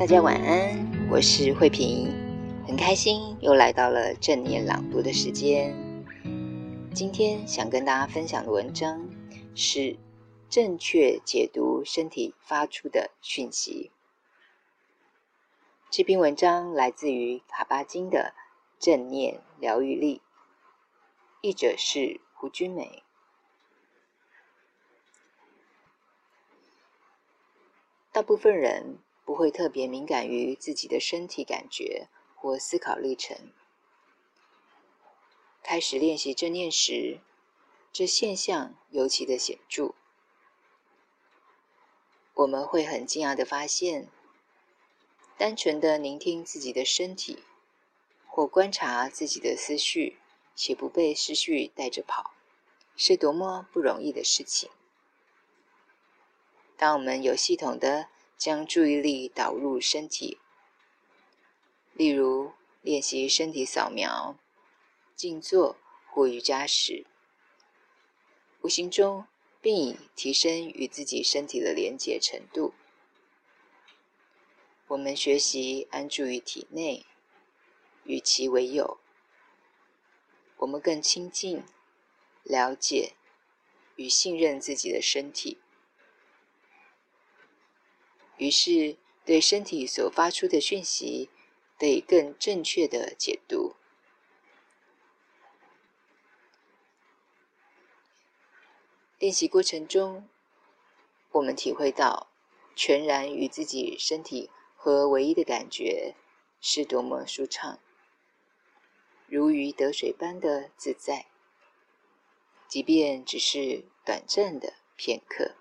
大家晚安，我是慧萍，很开心又来到了正念朗读的时间。今天想跟大家分享的文章是正确解读身体发出的讯息。这篇文章来自于卡巴金的《正念疗愈力》，译者是胡君美。大部分人，不会特别敏感于自己的身体感觉或思考历程。开始练习正念时，这现象尤其的显著。我们会很惊讶的发现，单纯的聆听自己的身体，或观察自己的思绪，且不被思绪带着跑，是多么不容易的事情。当我们有系统的将注意力导入身体，例如练习身体扫描、静坐或瑜伽时，无形中并已提升与自己身体的连结程度。我们学习安住于体内，与其为友，我们更亲近、了解与信任自己的身体。于是，对身体所发出的讯息得更正确的解读。练习过程中，我们体会到全然与自己身体合唯一的感觉是多么舒畅，如鱼得水般的自在，即便只是短暂的片刻。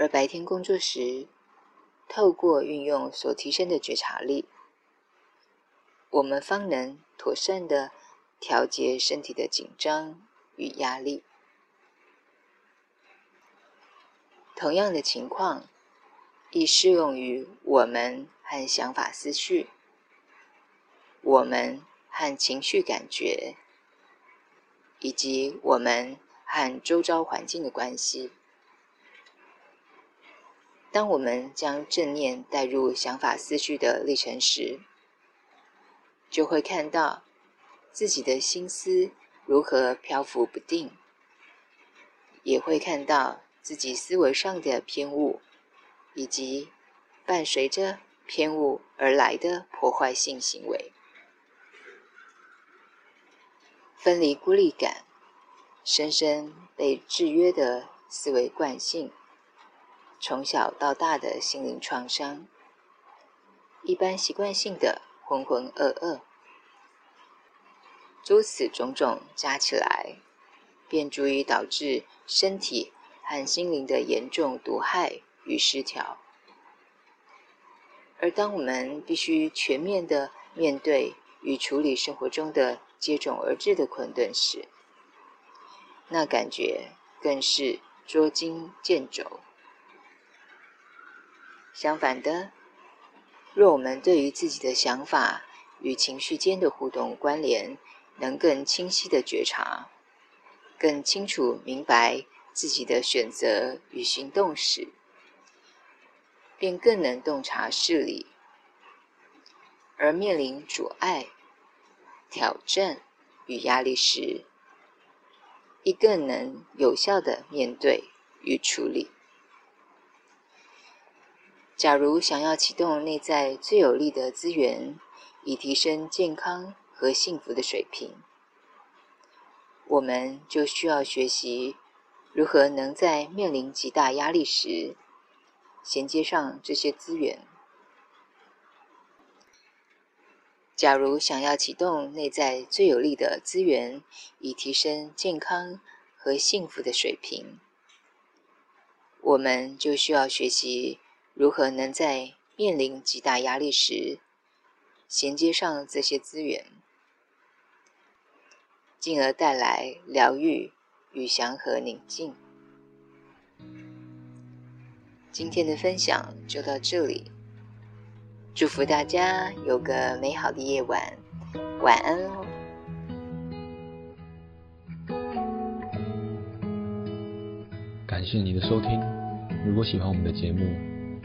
而白天工作时，透过运用所提升的觉察力，我们方能妥善地调节身体的紧张与压力。同样的情况，亦适用于我们和想法思绪、我们和情绪感觉，以及我们和周遭环境的关系。当我们将正念带入想法思绪的历程时，就会看到自己的心思如何漂浮不定，也会看到自己思维上的偏误，以及伴随着偏误而来的破坏性行为。分离孤立感，深深被制约的思维惯性。从小到大的心灵创伤，一般习惯性的浑浑噩噩，诸此种种加起来，便足以导致身体和心灵的严重毒害与失调。而当我们必须全面的面对与处理生活中的接踵而至的困顿时，那感觉更是捉襟见肘。相反的，若我们对于自己的想法与情绪间的互动关联能更清晰的觉察，更清楚明白自己的选择与行动时，便更能洞察事理；而面临阻碍、挑战与压力时，亦更能有效的面对与处理。假如想要启动内在最有力的资源，以提升健康和幸福的水平，我们就需要学习如何能在面临极大压力时，衔接上这些资源。假如想要启动内在最有力的资源，以提升健康和幸福的水平，我们就需要学习如何能在面临极大压力时，衔接上这些资源，进而带来疗愈与祥和宁静。今天的分享就到这里，祝福大家有个美好的夜晚，晚安哦。感谢你的收听，如果喜欢我们的节目，